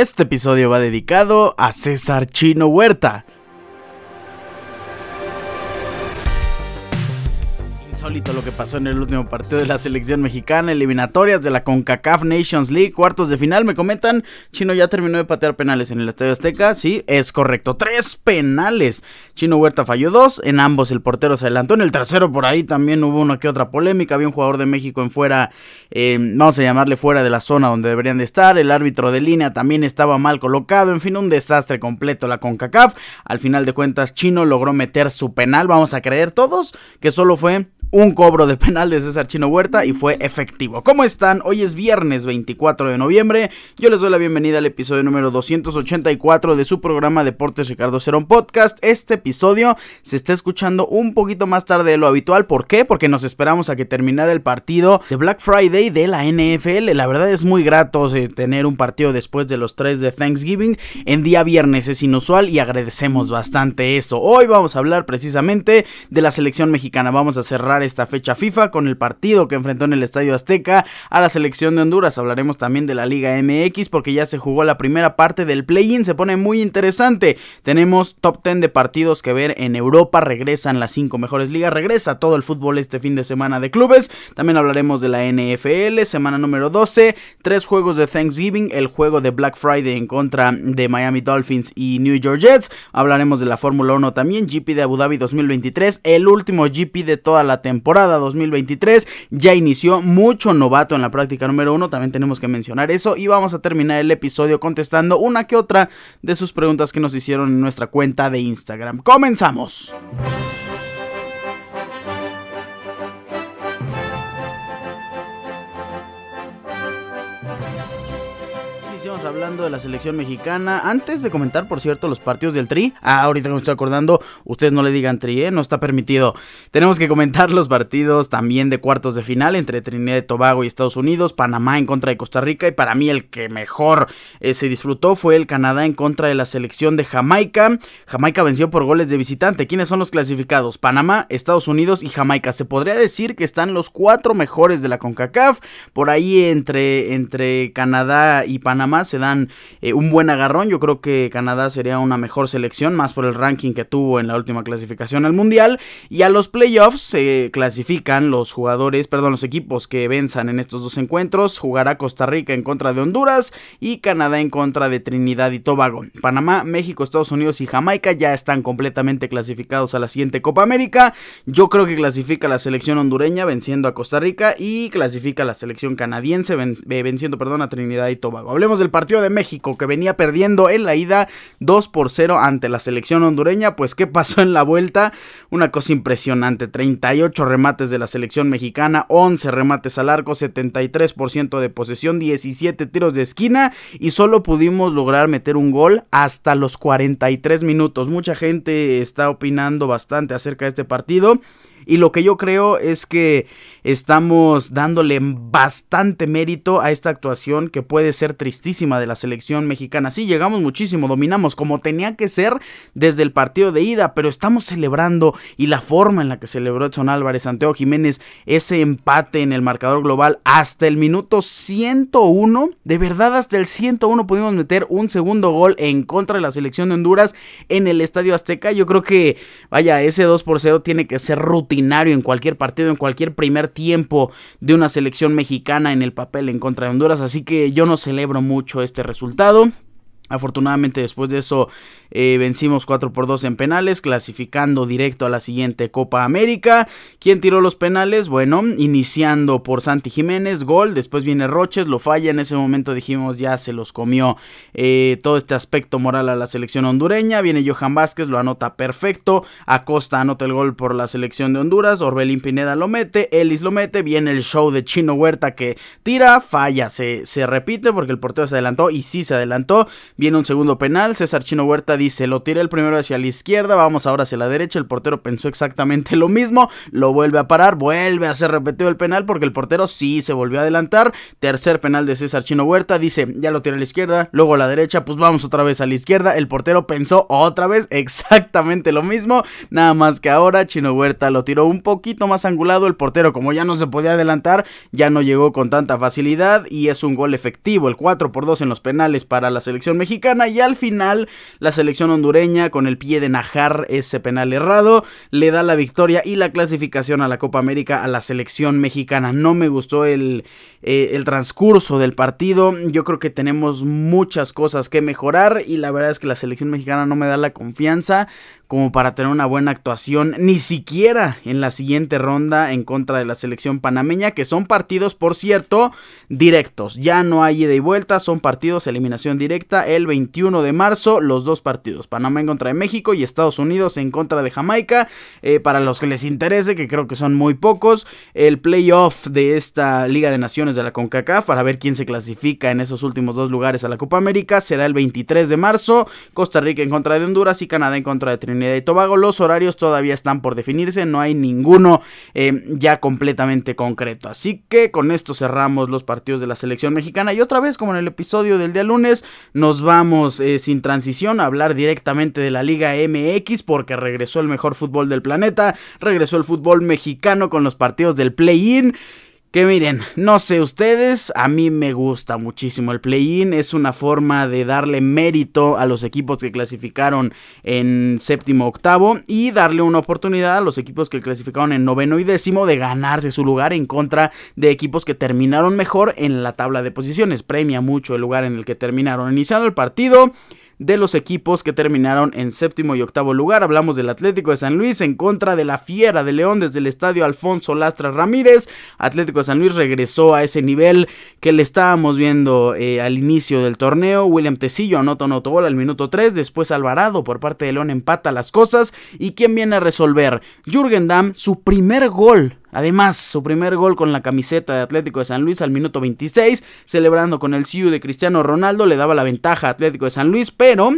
Este episodio va dedicado a César Chino Huerta, insólito lo que pasó en el último partido de la selección mexicana, eliminatorias de la CONCACAF Nations League, cuartos de final. Me comentan, Chino ya terminó de patear penales en el Estadio Azteca. Sí, es correcto, tres penales. Chino Huerta falló dos, en ambos el portero se adelantó. En el tercero por ahí también hubo una que otra polémica. Había un jugador de México en fuera, eh, vamos a llamarle fuera de la zona donde deberían de estar. El árbitro de línea también estaba mal colocado. En fin, un desastre completo la CONCACAF. Al final de cuentas, Chino logró meter su penal. Vamos a creer todos que solo fue un cobro de penal de César Chino Huerta y fue efectivo. ¿Cómo están? Hoy es viernes 24 de noviembre. Yo les doy la bienvenida al episodio número 284 de su programa Deportes Ricardo Cerón Podcast. Este episodio se está escuchando un poquito más tarde de lo habitual. ¿Por qué? Porque nos esperamos a que terminara el partido de Black Friday de la NFL. La verdad es muy grato eh, tener un partido después de los tres de Thanksgiving en día viernes. Es inusual y agradecemos bastante eso. Hoy vamos a hablar precisamente de la selección mexicana. Vamos a cerrar esta fecha FIFA con el partido que enfrentó en el Estadio Azteca a la selección de Honduras. Hablaremos también de la Liga MX porque ya se jugó la primera parte del play-in, se pone muy interesante. Tenemos top 10 de partidos que ver en Europa, regresan las 5 mejores ligas, regresa todo el fútbol este fin de semana de clubes. También hablaremos de la NFL, semana número 12, tres juegos de Thanksgiving, el juego de Black Friday en contra de Miami Dolphins y New York Jets. Hablaremos de la Fórmula 1 también, GP de Abu Dhabi 2023, el último GP de toda la temporada temporada 2023. Ya inició mucho novato en la práctica número uno, también tenemos que mencionar eso. Y vamos a terminar el episodio contestando una que otra de sus preguntas que nos hicieron en nuestra cuenta de Instagram. Comenzamos. Hablando de la selección mexicana. Antes de comentar, por cierto, los partidos del Tri. Ah, ahorita me estoy acordando, ustedes no le digan Tri, ¿eh? no está permitido. Tenemos que comentar los partidos también de cuartos de final entre Trinidad y Tobago y Estados Unidos, Panamá en contra de Costa Rica y para mí el que mejor eh, se disfrutó fue el Canadá en contra de la selección de Jamaica. Jamaica venció por goles de visitante. ¿Quiénes son los clasificados? Panamá, Estados Unidos y Jamaica. Se podría decir que están los cuatro mejores de la CONCACAF. Por ahí entre, entre Canadá y Panamá se dan eh, un buen agarrón. Yo creo que Canadá sería una mejor selección, más por el ranking que tuvo en la última clasificación al Mundial. Y a los playoffs se clasifican los jugadores, perdón, los equipos que venzan en estos dos encuentros. Jugará Costa Rica en contra de Honduras y Canadá en contra de Trinidad y Tobago. Panamá, México, Estados Unidos y Jamaica ya están completamente clasificados a la siguiente Copa América. Yo creo que clasifica la selección hondureña venciendo a Costa Rica y clasifica la selección canadiense venciendo, perdón, a Trinidad y Tobago. Hablemos del partido de México que venía perdiendo en la ida 2 por 0 ante la selección hondureña. Pues qué pasó en la vuelta? Una cosa impresionante. 38 remates de la selección mexicana, 11 remates al arco, 73% de posesión, 17 tiros de esquina y solo pudimos lograr meter un gol hasta los 43 minutos. Mucha gente está opinando bastante acerca de este partido. Y lo que yo creo es que estamos dándole bastante mérito a esta actuación que puede ser tristísima de la selección mexicana. Sí, llegamos muchísimo, dominamos como tenía que ser desde el partido de ida, pero estamos celebrando y la forma en la que celebró Edson Álvarez, Santiago Jiménez, ese empate en el marcador global hasta el minuto 101, de verdad hasta el 101 pudimos meter un segundo gol en contra de la selección de Honduras en el Estadio Azteca. Yo creo que, vaya, ese 2 por 0 tiene que ser en cualquier partido, en cualquier primer tiempo de una selección mexicana en el papel en contra de Honduras, así que yo no celebro mucho este resultado. Afortunadamente después de eso eh, vencimos 4 por 2 en penales, clasificando directo a la siguiente Copa América. ¿Quién tiró los penales? Bueno, iniciando por Santi Jiménez, gol, después viene Roches, lo falla, en ese momento dijimos ya se los comió eh, todo este aspecto moral a la selección hondureña, viene Johan Vázquez, lo anota perfecto, Acosta anota el gol por la selección de Honduras, Orbelín Pineda lo mete, Ellis lo mete, viene el show de Chino Huerta que tira, falla, se, se repite porque el portero se adelantó y sí se adelantó Viene un segundo penal. César Chino Huerta dice: Lo tiré el primero hacia la izquierda. Vamos ahora hacia la derecha. El portero pensó exactamente lo mismo. Lo vuelve a parar. Vuelve a ser repetido el penal porque el portero sí se volvió a adelantar. Tercer penal de César Chino Huerta. Dice: Ya lo tiré a la izquierda. Luego a la derecha. Pues vamos otra vez a la izquierda. El portero pensó otra vez exactamente lo mismo. Nada más que ahora Chino Huerta lo tiró un poquito más angulado. El portero, como ya no se podía adelantar, ya no llegó con tanta facilidad. Y es un gol efectivo. El 4 por 2 en los penales para la selección mexicana. Y al final, la selección hondureña, con el pie de Najar, ese penal errado, le da la victoria y la clasificación a la Copa América a la selección mexicana. No me gustó el, eh, transcurso del partido. Yo creo que tenemos muchas cosas que mejorar. Y la verdad es que la selección mexicana no me da la confianza como para tener una buena actuación, ni siquiera en la siguiente ronda en contra de la selección panameña, que son partidos, por cierto, directos. Ya no hay ida y vuelta, son partidos eliminación directa el 21 de marzo, los dos partidos, Panamá en contra de México y Estados Unidos en contra de Jamaica. Eh, para los que les interese, que creo que son muy pocos, el playoff de esta Liga de Naciones de la CONCACAF, para ver quién se clasifica en esos últimos dos lugares a la Copa América, será el 23 de marzo, Costa Rica en contra de Honduras y Canadá en contra de Trinidad y Tobago. Los horarios todavía están por definirse, no hay ninguno eh, ya completamente concreto. Así que con esto cerramos los partidos de la selección mexicana y otra vez como en el episodio del día lunes nos vamos eh, sin transición a hablar directamente de la Liga MX porque regresó el mejor fútbol del planeta, regresó el fútbol mexicano con los partidos del play-in. Que miren, no sé ustedes, a mí me gusta muchísimo el play-in, es una forma de darle mérito a los equipos que clasificaron en séptimo octavo y darle una oportunidad a los equipos que clasificaron en noveno y décimo de ganarse su lugar en contra de equipos que terminaron mejor en la tabla de posiciones. Premia mucho el lugar en el que terminaron. Iniciando el partido, de los equipos que terminaron en séptimo y octavo lugar. Hablamos del Atlético de San Luis en contra de la Fiera de León desde el estadio Alfonso Lastra Ramírez. Atlético de San Luis regresó a ese nivel que le estábamos viendo eh, al inicio del torneo. William Tecillo anota un autogol al minuto 3. Después Alvarado por parte de León empata las cosas. ¿Y quién viene a resolver? Jürgen Damm, su primer gol Además, su primer gol con la camiseta de Atlético de San Luis al minuto 26, celebrando con el CIU de Cristiano Ronaldo, le daba la ventaja a Atlético de San Luis, pero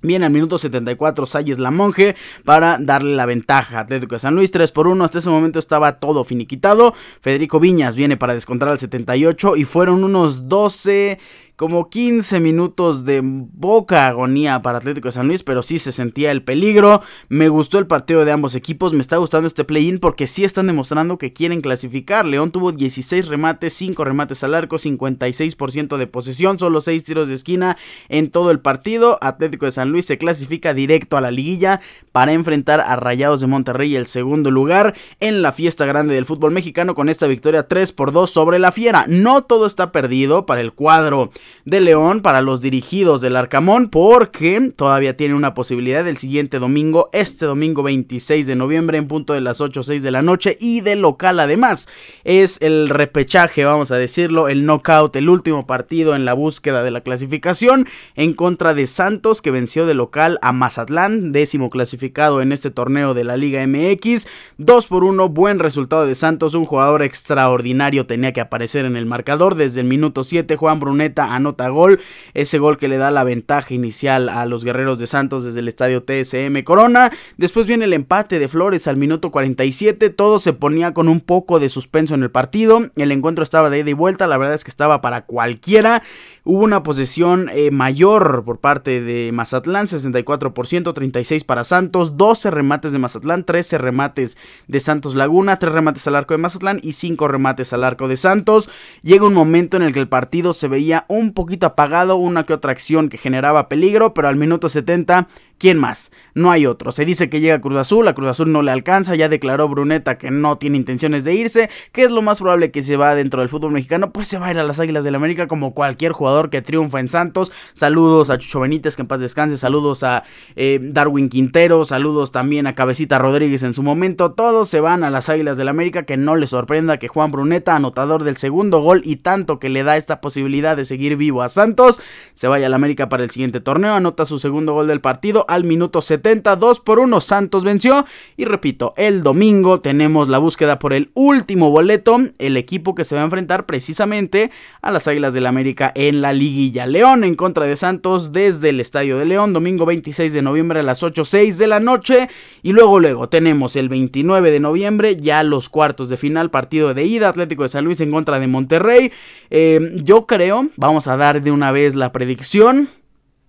Viene al minuto 74 Salles La Monje para darle la ventaja Atlético de San Luis 3 por 1. Hasta ese momento estaba todo finiquitado. Federico Viñas viene para descontar al 78 y fueron unos 12 como 15 minutos de boca agonía para Atlético de San Luis, pero sí se sentía el peligro. Me gustó el partido de ambos equipos, me está gustando este play-in porque sí están demostrando que quieren clasificar. León tuvo 16 remates, 5 remates al arco, 56% de posesión, solo 6 tiros de esquina en todo el partido. Atlético de San Luis se clasifica directo a la liguilla para enfrentar a Rayados de Monterrey el segundo lugar en la fiesta grande del fútbol mexicano con esta victoria 3 por 2 sobre la Fiera. No todo está perdido para el cuadro de León para los dirigidos del Arcamón porque todavía tiene una posibilidad del siguiente domingo, este domingo 26 de noviembre en punto de las 8 o 6 de la noche y de local además. Es el repechaje, vamos a decirlo, el knockout, el último partido en la búsqueda de la clasificación en contra de Santos que venció de local a Mazatlán, décimo clasificado en este torneo de la Liga MX. 2 por 1, buen resultado de Santos, un jugador extraordinario tenía que aparecer en el marcador desde el minuto 7, Juan Bruneta anota gol, ese gol que le da la ventaja inicial a los guerreros de Santos desde el estadio TSM Corona. Después viene el empate de Flores al minuto 47, todo se ponía con un poco de suspenso en el partido, el encuentro estaba de ida y vuelta, la verdad es que estaba para cualquiera. Hubo una posesión eh, mayor por parte de Mazatlán, 64%, 36 para Santos, 12 remates de Mazatlán, 13 remates de Santos Laguna, 3 remates al arco de Mazatlán y 5 remates al arco de Santos. Llega un momento en el que el partido se veía un poquito apagado, una que otra acción que generaba peligro, pero al minuto 70 ¿Quién más? No hay otro. Se dice que llega Cruz Azul, a Cruz Azul no le alcanza, ya declaró Bruneta que no tiene intenciones de irse, que es lo más probable que se va dentro del fútbol mexicano, pues se va a ir a las Águilas del la América como cualquier jugador que triunfa en Santos. Saludos a Chucho Benítez, que en paz descanse, saludos a eh, Darwin Quintero, saludos también a Cabecita Rodríguez en su momento. Todos se van a las Águilas del la América, que no les sorprenda que Juan Bruneta, anotador del segundo gol y tanto que le da esta posibilidad de seguir vivo a Santos, se vaya a la América para el siguiente torneo, anota su segundo gol del partido al minuto 70, 2 por 1 Santos venció y repito, el domingo tenemos la búsqueda por el último boleto, el equipo que se va a enfrentar precisamente a las Águilas del la América en la liguilla. León en contra de Santos desde el Estadio de León, domingo 26 de noviembre a las 8.06 de la noche y luego luego tenemos el 29 de noviembre ya los cuartos de final, partido de ida, Atlético de San Luis en contra de Monterrey. Eh, yo creo, vamos a dar de una vez la predicción.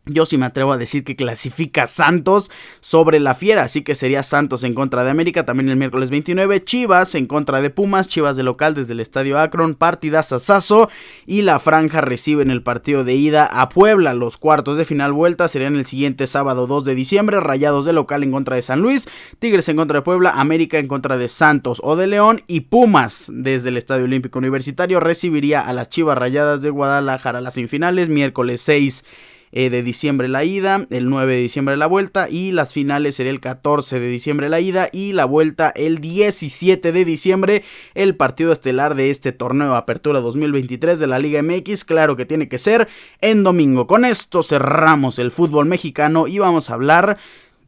Yo sí me atrevo a decir que clasifica Santos sobre la Fiera, así que sería Santos en contra de América, también el miércoles 29, Chivas en contra de Pumas, Chivas de local desde el Estadio Akron, partidas a Sazo y la Franja recibe en el partido de ida a Puebla. Los cuartos de final vuelta serían el siguiente sábado 2 de diciembre, Rayados de local en contra de San Luis, Tigres en contra de Puebla, América en contra de Santos o de León y Pumas desde el Estadio Olímpico Universitario recibiría a las Chivas Rayadas de Guadalajara. Las semifinales miércoles 6 eh, de diciembre la ida, el 9 de diciembre la vuelta y las finales sería el 14 de diciembre la ida y la vuelta el 17 de diciembre, el partido estelar de este torneo Apertura 2023 de la Liga MX, claro que tiene que ser en domingo. Con esto cerramos el fútbol mexicano y vamos a hablar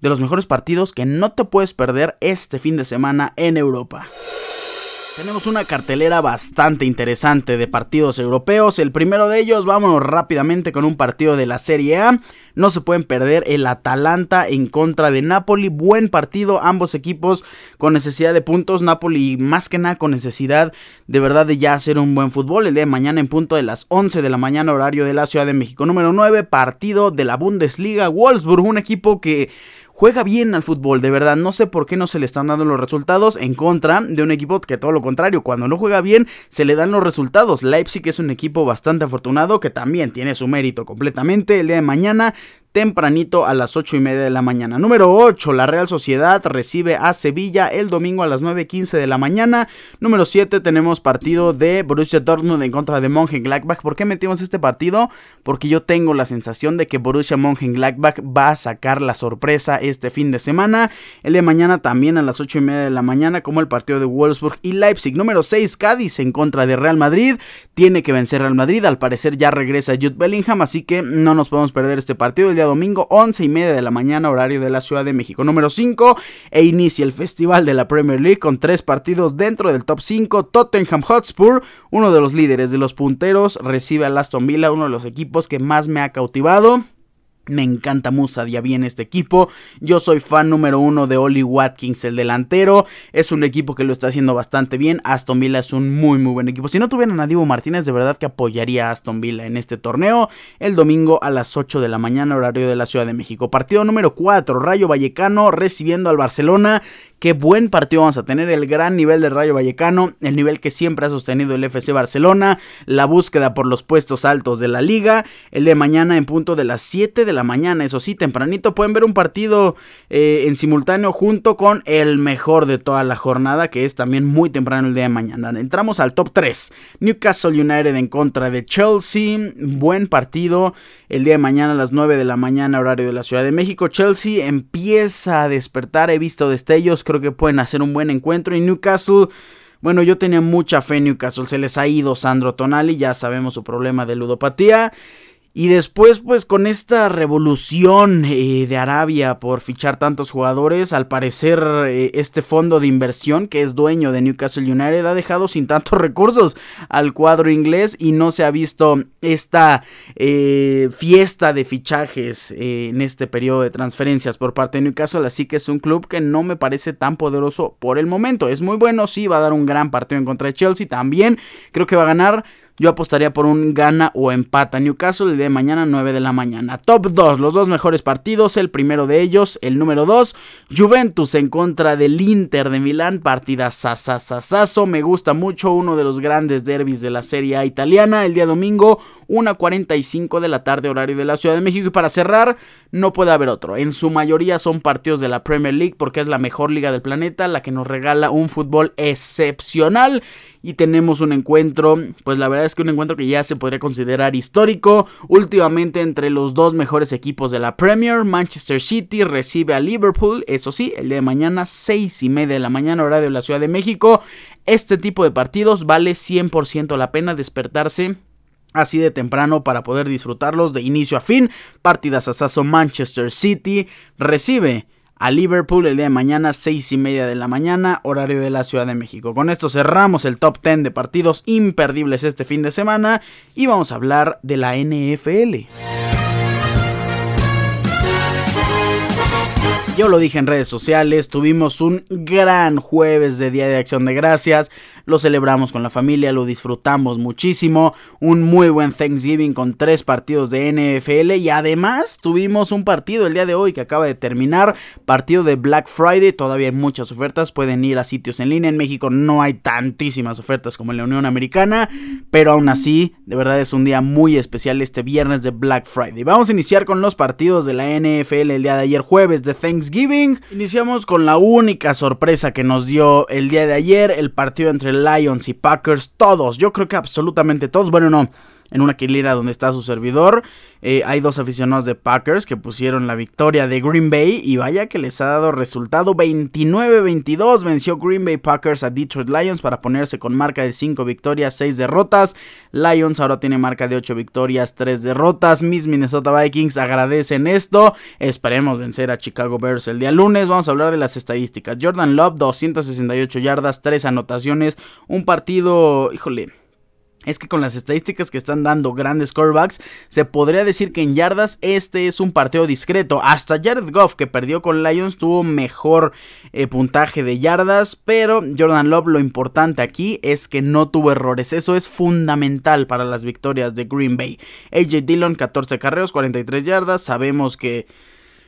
de los mejores partidos que no te puedes perder este fin de semana en Europa. Tenemos una cartelera bastante interesante de partidos europeos. El primero de ellos, vámonos rápidamente con un partido de la Serie A. No se pueden perder el Atalanta en contra de Napoli. Buen partido, ambos equipos con necesidad de puntos. Napoli más que nada con necesidad de verdad de ya hacer un buen fútbol. El día de mañana en punto de las 11 de la mañana horario de la Ciudad de México. Número 9, partido de la Bundesliga. Wolfsburg, un equipo que juega bien al fútbol, de verdad. No sé por qué no se le están dando los resultados en contra de un equipo que todo lo contrario, cuando no juega bien, se le dan los resultados. Leipzig es un equipo bastante afortunado que también tiene su mérito completamente. El día de mañana tempranito a las 8 y media de la mañana. Número 8, la Real Sociedad recibe a Sevilla el domingo a las 9.15 de la mañana. Número 7, tenemos partido de Borussia Dortmund en contra de Mönchengladbach. ¿Por qué metimos este partido? Porque yo tengo la sensación de que Borussia Mönchengladbach va a sacar la sorpresa este fin de semana. El de mañana también a las 8 y media de la mañana, como el partido de Wolfsburg y Leipzig. Número 6, Cádiz en contra de Real Madrid. Tiene que vencer Real Madrid. Al parecer ya regresa Jude Bellingham, así que no nos podemos perder este partido. Domingo 11 y media de la mañana horario de la Ciudad de México. Número 5 e inicia el festival de la Premier League con tres partidos dentro del top 5. Tottenham Hotspur, uno de los líderes de los punteros, recibe a Aston Villa, uno de los equipos que más me ha cautivado. Me encanta Musa Diaby en este equipo. Yo soy fan número uno de Oli Watkins, el delantero. Es un equipo que lo está haciendo bastante bien. Aston Villa es un muy, muy buen equipo. Si no tuvieran a Divo Martínez, de verdad que apoyaría a Aston Villa en este torneo. El domingo a las 8 de la mañana, horario de la Ciudad de México. Partido número 4, Rayo Vallecano recibiendo al Barcelona. Qué buen partido vamos a tener, el gran nivel del Rayo Vallecano, el nivel que siempre ha sostenido el FC Barcelona, la búsqueda por los puestos altos de la liga, el de mañana en punto de las 7 de la mañana, eso sí, tempranito pueden ver un partido eh, en simultáneo junto con el mejor de toda la jornada, que es también muy temprano el día de mañana. Entramos al top 3, Newcastle United en contra de Chelsea, buen partido, el día de mañana a las 9 de la mañana horario de la Ciudad de México, Chelsea empieza a despertar, he visto destellos, creo que pueden hacer un buen encuentro. Y Newcastle, bueno, yo tenía mucha fe en Newcastle. Se les ha ido Sandro Tonali, ya sabemos su problema de ludopatía. Y después, pues con esta revolución eh, de Arabia por fichar tantos jugadores, al parecer eh, este fondo de inversión que es dueño de Newcastle United ha dejado sin tantos recursos al cuadro inglés y no se ha visto esta eh, fiesta de fichajes en este periodo de transferencias por parte de Newcastle. Así que es un club que no me parece tan poderoso por el momento. Es muy bueno, sí, va a dar un gran partido en contra de Chelsea también. Creo que va a ganar yo apostaría por un gana o empata Newcastle el de mañana 9 de la mañana. Top 2, los dos mejores partidos. El primero de ellos, el número 2, Juventus en contra del Inter de Milán. Partida sasasasazo. Me gusta mucho uno de los grandes derbis de la Serie A italiana. El día domingo, 1.45 de la tarde, horario de la Ciudad de México. Y para cerrar, no puede haber otro. En su mayoría son partidos de la Premier League porque es la mejor liga del planeta, la que nos regala un fútbol excepcional y tenemos un encuentro, pues la verdad es que un encuentro que ya se podría considerar histórico, últimamente entre los dos mejores equipos de la Premier, Manchester City recibe a Liverpool, eso sí, el día de mañana, 6 y media de la mañana, horario de la Ciudad de México, este tipo de partidos vale 100% la pena despertarse así de temprano para poder disfrutarlos de inicio a fin. Partidas Sasso Manchester City recibe a Liverpool el día de mañana, 6 y media de la mañana, horario de la Ciudad de México. Con esto cerramos el top 10 de partidos imperdibles este fin de semana y vamos a hablar de la NFL. Yo lo dije en redes sociales, tuvimos un gran jueves de Día de Acción de Gracias, lo celebramos con la familia, lo disfrutamos muchísimo, un muy buen Thanksgiving con tres partidos de NFL y además tuvimos un partido el día de hoy que acaba de terminar, partido de Black Friday, todavía hay muchas ofertas, pueden ir a sitios en línea, en México no hay tantísimas ofertas como en la Unión Americana, pero aún así, de verdad es un día muy especial este viernes de Black Friday. Vamos a iniciar con los partidos de la NFL el día de ayer jueves de Thanksgiving Iniciamos con la única sorpresa que nos dio el día de ayer, el partido entre Lions y Packers. Todos, yo creo que absolutamente todos. Bueno, no en una quilera donde está su servidor. Eh, hay dos aficionados de Packers que pusieron la victoria de Green Bay y vaya que les ha dado resultado 29-22. Venció Green Bay Packers a Detroit Lions para ponerse con marca de 5 victorias, 6 derrotas. Lions ahora tiene marca de 8 victorias, 3 derrotas. Mis Minnesota Vikings agradecen esto. Esperemos vencer a Chicago Bears el día lunes. Vamos a hablar de las estadísticas. Jordan Love, 268 yardas, 3 anotaciones. Un partido, híjole es que con las estadísticas que están dando grandes quarterbacks, se podría decir que en yardas este es un partido discreto. Hasta Jared Goff, que perdió con Lions, tuvo mejor eh, puntaje de yardas, pero Jordan Love lo importante aquí es que no tuvo errores. Eso es fundamental para las victorias de Green Bay. AJ Dillon, 14 carreos, 43 yardas. Sabemos que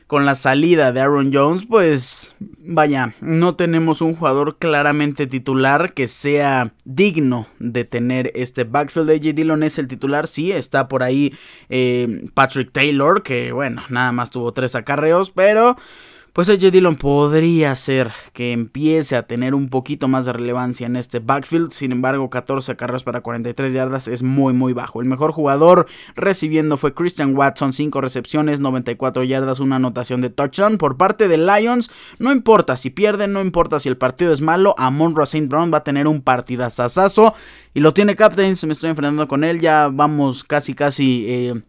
con la salida de Aaron Jones, pues vaya, no tenemos un jugador claramente titular que sea digno de tener este backfield. AJ Dillon es el titular, sí, está por ahí eh, Patrick Taylor, que bueno, nada más tuvo tres acarreos, pero pues AJ Dillon podría ser que empiece a tener un poquito más de relevancia en este backfield. Sin embargo, 14 carreras para 43 yardas es muy muy bajo. El mejor jugador recibiendo fue Christian Watson, 5 recepciones, 94 yardas, una anotación de touchdown por parte de Lions. No importa si pierden, no importa si el partido es malo, Amon St. Brown va a tener un partidazazazo y lo tiene Captain, se me estoy enfrentando con él, ya vamos casi casi eh,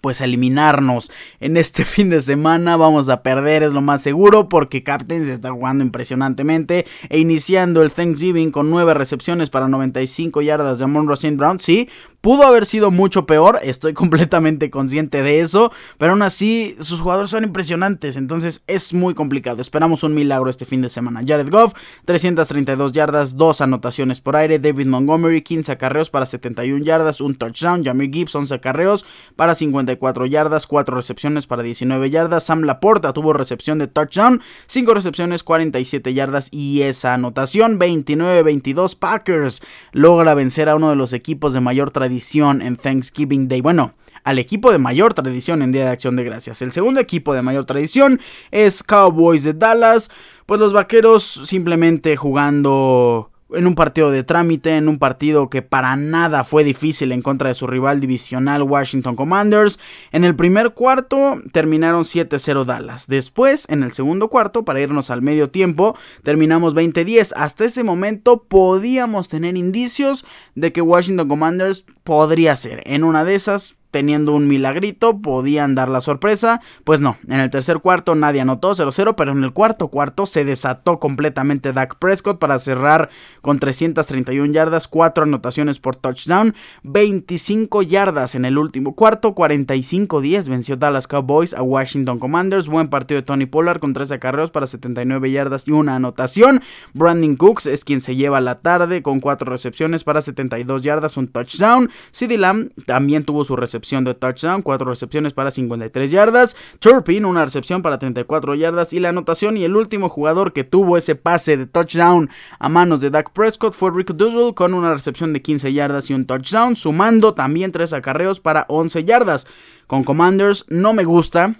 pues eliminarnos en este fin de semana. Vamos a perder, es lo más seguro, porque Captain se está jugando impresionantemente. E iniciando el Thanksgiving con 9 recepciones para 95 yardas de Amon St. Brown. Sí, Pudo haber sido mucho peor, estoy completamente consciente de eso, pero aún así sus jugadores son impresionantes, entonces es muy complicado. Esperamos un milagro este fin de semana. Jared Goff, 332 yardas, 2 anotaciones por aire. David Montgomery, 15 acarreos para 71 yardas, un touchdown. Jamie Gibbs, 11 acarreos para 54 yardas, 4 recepciones para 19 yardas. Sam Laporta tuvo recepción de touchdown, 5 recepciones, 47 yardas y esa anotación. 29-22 Packers logra vencer a uno de los equipos de mayor tradición en Thanksgiving Day. Bueno, al equipo de mayor tradición en Día de Acción de Gracias. El segundo equipo de mayor tradición es Cowboys de Dallas. Pues los vaqueros simplemente jugando en un partido de trámite, en un partido que para nada fue difícil en contra de su rival divisional Washington Commanders. En el primer cuarto terminaron 7-0 Dallas. Después, en el segundo cuarto, para irnos al medio tiempo, terminamos 20-10. Hasta ese momento podíamos tener indicios de que Washington Commanders podría ser. En una de esas teniendo un milagrito, podían dar la sorpresa. Pues no, en el tercer cuarto nadie anotó 0-0, pero en el cuarto cuarto se desató completamente Dak Prescott para cerrar con 331 yardas, 4 anotaciones por touchdown, 25 yardas en el último cuarto, 45-10 venció Dallas Cowboys a Washington Commanders. Buen partido de Tony Pollard con 13 acarreos para 79 yardas y una anotación. Brandon Cooks es quien se lleva la tarde con 4 recepciones para 72 yardas, un touchdown. CeeDee Lamb también tuvo su recepción de touchdown, 4 recepciones para 53 yardas. Turpin, una recepción para 34 yardas. Y la anotación y el último jugador que tuvo ese pase de touchdown a manos de Dak Prescott fue Rick Doodle con una recepción de 15 yardas y un touchdown, sumando también 3 acarreos para 11 yardas. Con Commanders no me gusta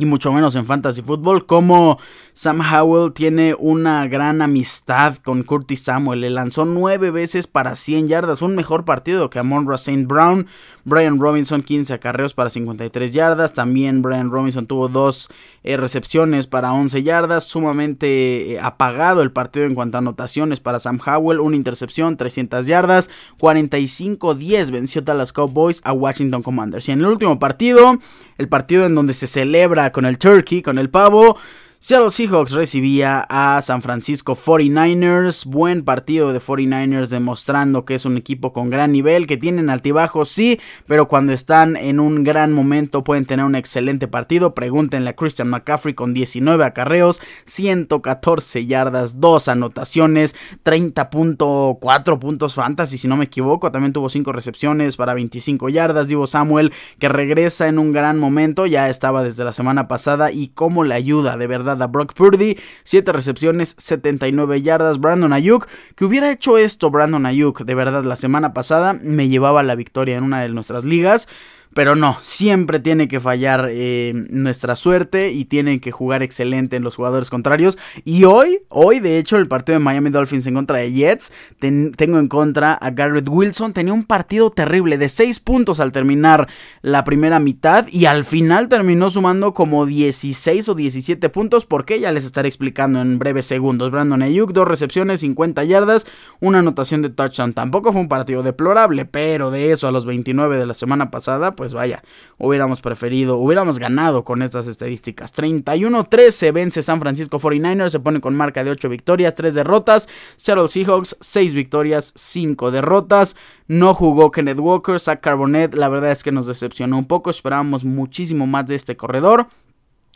y mucho menos en fantasy football, como Sam Howell tiene una gran amistad con Curtis Samuel. Le lanzó nueve veces para 100 yardas, un mejor partido que Amon St. Brown. Brian Robinson 15 acarreos para 53 yardas. También Brian Robinson tuvo dos eh, recepciones para 11 yardas. Sumamente eh, apagado el partido en cuanto a anotaciones para Sam Howell. Una intercepción, 300 yardas. 45-10 venció Dallas Cowboys a Washington Commanders. Y en el último partido, el partido en donde se celebra con el turkey, con el pavo. Seattle Seahawks recibía a San Francisco 49ers. Buen partido de 49ers demostrando que es un equipo con gran nivel, que tienen altibajos, sí, pero cuando están en un gran momento pueden tener un excelente partido. Pregúntenle a Christian McCaffrey con 19 acarreos, 114 yardas, 2 anotaciones, 30.4 puntos fantasy, si no me equivoco. También tuvo 5 recepciones para 25 yardas. Divo Samuel que regresa en un gran momento, ya estaba desde la semana pasada y cómo le ayuda de verdad a Brock Purdy, 7 recepciones, 79 yardas. Brandon Ayuk, que hubiera hecho esto Brandon Ayuk de verdad la semana pasada, me llevaba la victoria en una de nuestras ligas. Pero no, siempre tiene que fallar eh, nuestra suerte y tienen que jugar excelente en los jugadores contrarios. Y hoy, hoy de hecho, el partido de Miami Dolphins en contra de Jets, tengo en contra a Garrett Wilson. Tenía un partido terrible de 6 puntos al terminar la primera mitad y al final terminó sumando como 16 o 17 puntos. porque Ya les estaré explicando en breves segundos. Brandon Ayuk, dos recepciones, 50 yardas, una anotación de touchdown. Tampoco fue un partido deplorable, pero de eso a los 29 de la semana pasada, pues vaya, hubiéramos preferido, hubiéramos ganado con estas estadísticas. 31-13 vence San Francisco 49ers, se pone con marca de 8 victorias, 3 derrotas. Seattle Seahawks, 6 victorias, 5 derrotas. No jugó Kenneth Walker, Zach Carbonet, la verdad es que nos decepcionó un poco, esperábamos muchísimo más de este corredor.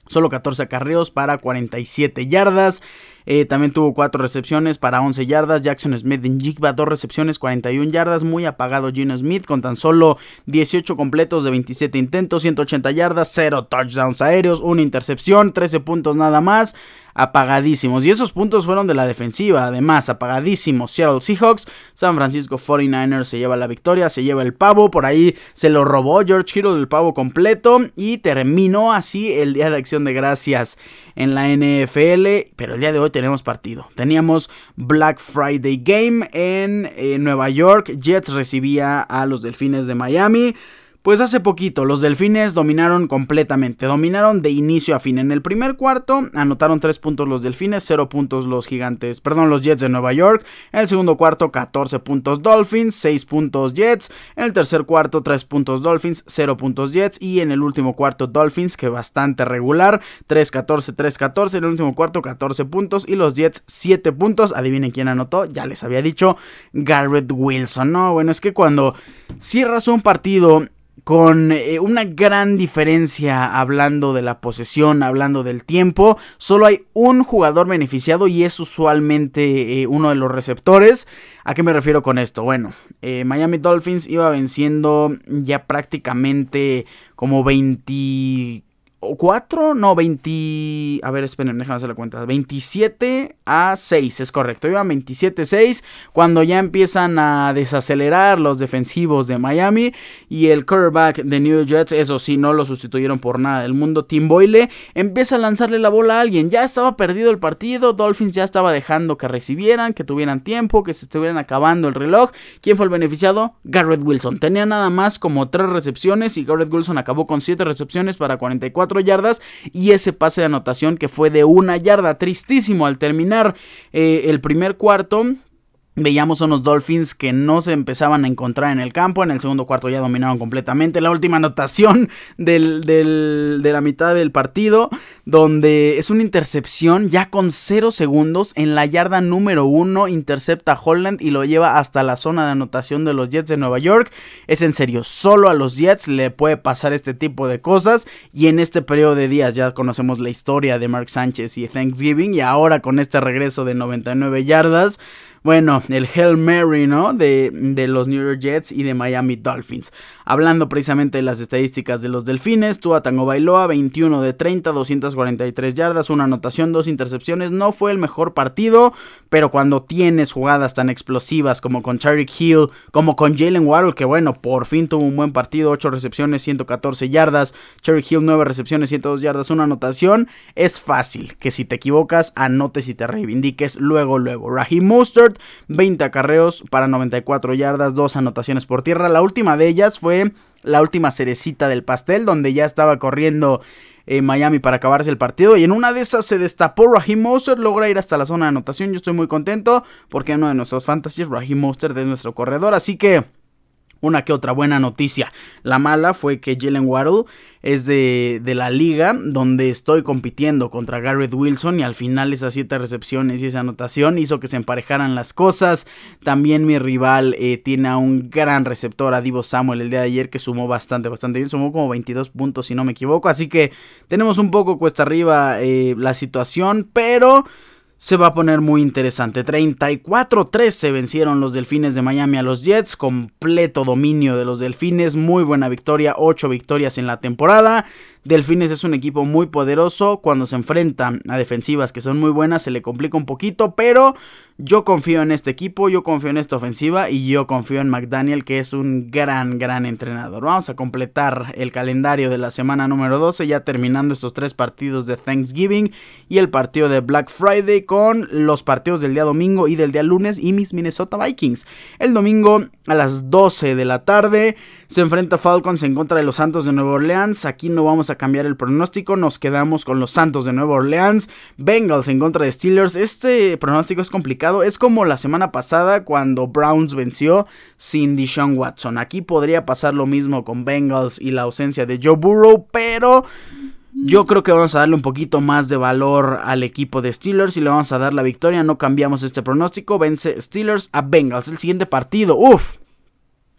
Solo 14 acarreos para 47 yardas. Eh, también tuvo 4 recepciones para 11 yardas. Jackson Smith en Jigba, 2 recepciones, 41 yardas. Muy apagado Gino Smith con tan solo 18 completos de 27 intentos, 180 yardas, 0 touchdowns aéreos, una intercepción, 13 puntos nada más apagadísimos. Y esos puntos fueron de la defensiva, además, apagadísimos. Seattle Seahawks, San Francisco 49ers se lleva la victoria, se lleva el pavo, por ahí se lo robó George Kittle el pavo completo y terminó así el Día de Acción de Gracias en la NFL, pero el día de hoy tenemos partido. Teníamos Black Friday Game en eh, Nueva York, Jets recibía a los Delfines de Miami. Pues hace poquito los Delfines dominaron completamente, dominaron de inicio a fin. En el primer cuarto anotaron 3 puntos los Delfines, 0 puntos los Gigantes, perdón, los Jets de Nueva York. En el segundo cuarto 14 puntos Dolphins, 6 puntos Jets. En el tercer cuarto 3 puntos Dolphins, 0 puntos Jets. Y en el último cuarto Dolphins, que bastante regular, 3-14, 3-14. En el último cuarto 14 puntos y los Jets 7 puntos. Adivinen quién anotó, ya les había dicho, Garrett Wilson. No, bueno, es que cuando cierras un partido con eh, una gran diferencia hablando de la posesión, hablando del tiempo. Solo hay un jugador beneficiado y es usualmente eh, uno de los receptores. ¿A qué me refiero con esto? Bueno, eh, Miami Dolphins iba venciendo ya prácticamente como 20 4, no, 20, a ver, esperen, déjame hacer la cuenta, 27 a 6, es correcto, iban 27 a 6 cuando ya empiezan a desacelerar los defensivos de Miami y el quarterback de New Jets, eso sí, no lo sustituyeron por nada del mundo, Tim Boyle empieza a lanzarle la bola a alguien, ya estaba perdido el partido, Dolphins ya estaba dejando que recibieran, que tuvieran tiempo, que se estuvieran acabando el reloj, ¿quién fue el beneficiado? Garrett Wilson, tenía nada más como 3 recepciones y Garrett Wilson acabó con 7 recepciones para 44 yardas y ese pase de anotación que fue de una yarda. Tristísimo al terminar eh, el primer cuarto. Veíamos unos Dolphins que no se empezaban a encontrar en el campo. En el segundo cuarto ya dominaron completamente. La última anotación de la mitad del partido, donde es una intercepción ya con 0 segundos en la yarda número 1. Intercepta a Holland y lo lleva hasta la zona de anotación de los Jets de Nueva York. Es en serio, solo a los Jets le puede pasar este tipo de cosas. Y en este periodo de días ya conocemos la historia de Mark Sánchez y Thanksgiving. Y ahora con este regreso de 99 yardas Bueno, el Hail Mary, ¿no? De, de, los New York Jets y de Miami Dolphins. Hablando precisamente de las estadísticas de los Delfines, Tua Tango Bailoa, 21 de 30, 243 yardas, una anotación, dos intercepciones. No fue el mejor partido, pero cuando tienes jugadas tan explosivas como con Tyreek Hill, como con Jalen Waddle, que bueno, por fin tuvo un buen partido, 8 recepciones, 114 yardas. Tyreek Hill, 9 recepciones, 102 yardas, una anotación. Es fácil que si te equivocas, anotes y te reivindiques luego, luego. Raheem Mustard 20 acarreos para 94 yardas, dos anotaciones por tierra. La última de ellas fue la última cerecita del pastel, donde ya estaba corriendo eh, Miami para acabarse el partido. Y en una de esas se destapó Raheem Mostert, logra ir hasta la zona de anotación. Yo estoy muy contento porque uno de nuestros fantasies, Raheem Mostert, es nuestro corredor. Así que una que otra buena noticia. La mala fue que Jalen Waddle es de, de, la liga donde estoy compitiendo contra Garrett Wilson y al final esas siete recepciones y esa anotación hizo que se emparejaran las cosas. También mi rival eh, tiene a un gran receptor, a Divo Samuel, el día de ayer que sumó bastante, bastante bien. Sumó como 22 puntos si no me equivoco. Así que tenemos un poco cuesta arriba eh, la situación, pero se va a poner muy interesante. 34-13 vencieron los Delfines de Miami a los Jets. Completo dominio de los Delfines. Muy buena victoria. 8 victorias en la temporada. Delfines es un equipo muy poderoso. Cuando se enfrenta a defensivas que son muy buenas, se le complica un poquito. Pero yo confío en este equipo, yo confío en esta ofensiva y yo confío en McDaniel, que es un gran, gran entrenador. Vamos a completar el calendario de la semana número 12, ya terminando estos tres partidos de Thanksgiving y el partido de Black Friday con los partidos del día domingo y del día lunes y mis Minnesota Vikings. El domingo a las 12 de la tarde se enfrenta Falcons en contra de los Santos de Nueva Orleans. Aquí no vamos a cambiar el pronóstico, nos quedamos con los Santos de Nueva Orleans. Bengals en contra de Steelers. Este pronóstico es complicado, es como la semana pasada cuando Browns venció sin Deshaun Watson. Aquí podría pasar lo mismo con Bengals y la ausencia de Joe Burrow, pero yo creo que vamos a darle un poquito más de valor al equipo de Steelers y le vamos a dar la victoria. No cambiamos este pronóstico. Vence Steelers a Bengals. El siguiente partido, uff,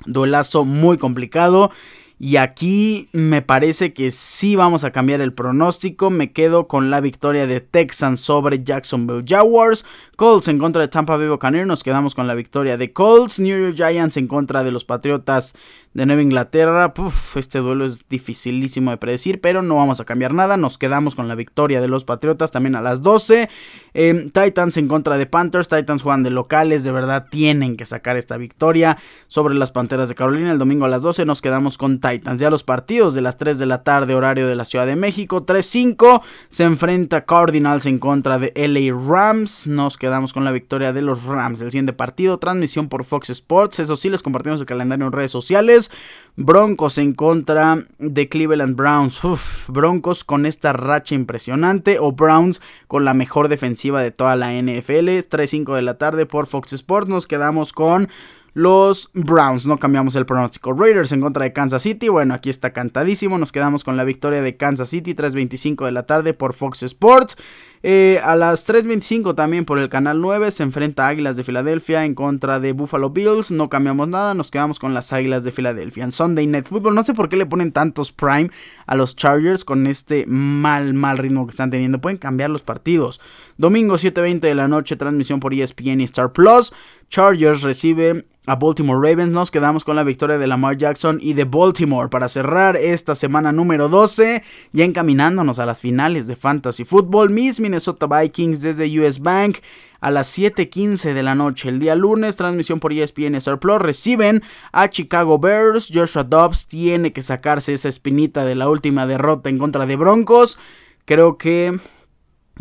Duelazo muy complicado. Y aquí me parece que sí vamos a cambiar el pronóstico. Me quedo con la victoria de Texans sobre Jacksonville Jaguars. Colts en contra de Tampa Bay Buccaneers. Nos quedamos con la victoria de Colts. New York Giants en contra de los Patriotas de Nueva Inglaterra. este duelo es dificilísimo de predecir, pero no vamos a cambiar nada. Nos quedamos con la victoria de los Patriotas también a las 12. Em, Titans en contra de Panthers. Titans juegan de locales. De verdad tienen que sacar esta victoria sobre las Panteras de Carolina. El domingo a las 12 nos quedamos con Titans. Ya los partidos de las 3 de la tarde, horario de la Ciudad de México. 3-5 se enfrenta Cardinals en contra de LA Rams. Nos quedamos con la victoria de los Rams. El siguiente partido, transmisión por Fox Sports. Eso sí, les compartimos el calendario en redes sociales. Broncos en contra de Cleveland Browns. Broncos con esta racha impresionante. O Browns con la mejor defensiva de toda la NFL. 3-5 de la tarde por Fox Sports. Nos quedamos con los Browns. No cambiamos el pronóstico. Raiders en contra de Kansas City. Bueno, aquí está cantadísimo. Nos quedamos con la victoria de Kansas City. 3.25 de la tarde por Fox Sports. Eh, a las 3.25 también por el canal 9 se enfrenta Águilas de Filadelfia en contra de Buffalo Bills. No cambiamos nada, nos quedamos con las Águilas de Filadelfia. En Sunday Night Football, no sé por qué le ponen tantos prime a los Chargers con este mal, mal ritmo que están teniendo. Pueden cambiar los partidos. Domingo 7.20 de la noche, transmisión por ESPN y Star Plus. Chargers recibe a Baltimore Ravens. Nos quedamos con la victoria de Lamar Jackson y de Baltimore para cerrar esta semana número 12, ya encaminándonos a las finales de Fantasy Football. Mis Minnesota Vikings desde US Bank a las 7:15 de la noche el día lunes, transmisión por ESPN Star Plus, reciben a Chicago Bears. Joshua Dobbs tiene que sacarse esa espinita de la última derrota en contra de Broncos. Creo que